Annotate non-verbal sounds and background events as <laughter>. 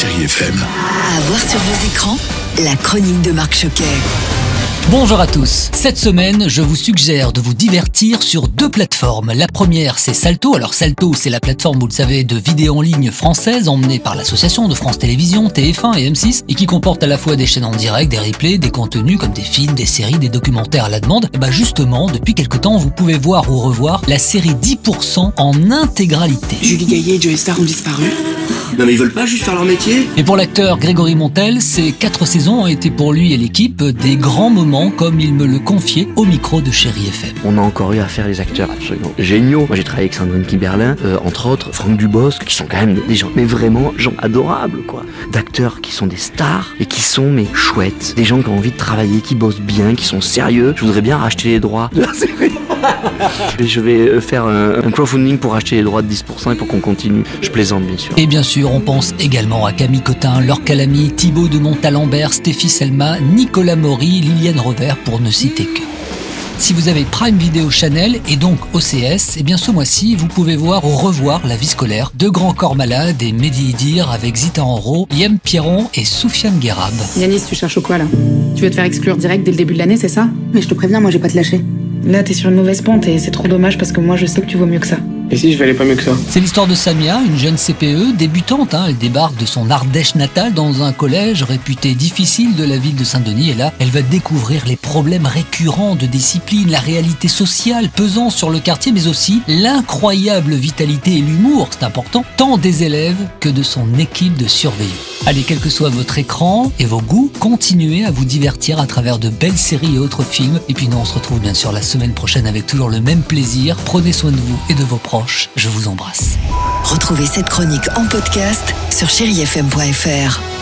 Chérie FM. À voir sur vos écrans, la chronique de Marc Choquet. Bonjour à tous. Cette semaine, je vous suggère de vous divertir sur deux plateformes. La première, c'est Salto. Alors Salto, c'est la plateforme, vous le savez, de vidéo en ligne française emmenée par l'association de France Télévisions, TF1 et M6 et qui comporte à la fois des chaînes en direct, des replays, des contenus comme des films, des séries, des documentaires à la demande. Et bah justement, depuis quelque temps, vous pouvez voir ou revoir la série 10% en intégralité. Julie Gaillet et Joey Star ont disparu. Non mais ils veulent pas juste faire leur métier Et pour l'acteur Grégory Montel, ces quatre saisons ont été pour lui et l'équipe des grands moments comme il me le confiait au micro de Chéri FM. On a encore eu à faire des acteurs absolument géniaux. Moi j'ai travaillé avec Sandrine Kiberlin, euh, entre autres Franck Dubosc, qui sont quand même des gens, mais vraiment gens adorables quoi. D'acteurs qui sont des stars et qui sont mais chouettes. Des gens qui ont envie de travailler, qui bossent bien, qui sont sérieux. Je voudrais bien racheter les droits de la série. <laughs> Et je vais euh, faire un, un crowdfunding pour acheter les droits de 10% et pour qu'on continue. Je plaisante bien sûr. Et bien sûr, on pense également à Camille Cotin, Laure Calamy, Thibaut de Montalembert, Stéphie Selma, Nicolas Maury, Liliane Revers, pour ne citer que. Si vous avez Prime Video Channel et donc OCS, eh bien ce mois-ci, vous pouvez voir ou revoir La vie scolaire, Deux grands corps malades et Mehdi Idir avec Zita Enro, Yem Pierron et Soufiane Guérab. Yanis, tu cherches au quoi là? Tu veux te faire exclure direct dès le début de l'année, c'est ça? Mais je te préviens, moi j'ai pas te lâcher. Là, t'es sur une mauvaise pente et c'est trop dommage parce que moi je sais que tu vaux mieux que ça. Et si je valais pas mieux que ça C'est l'histoire de Samia, une jeune CPE débutante. hein. Elle débarque de son Ardèche natale dans un collège réputé difficile de la ville de Saint-Denis. Et là, elle va découvrir les problèmes récurrents de discipline, la réalité sociale pesant sur le quartier, mais aussi l'incroyable vitalité et l'humour, c'est important, tant des élèves que de son équipe de surveillants. Allez, quel que soit votre écran et vos goûts, continuez à vous divertir à travers de belles séries et autres films. Et puis nous, on se retrouve bien sûr la semaine prochaine avec toujours le même plaisir. Prenez soin de vous et de vos proches. Je vous embrasse. Retrouvez cette chronique en podcast sur chérifm.fr.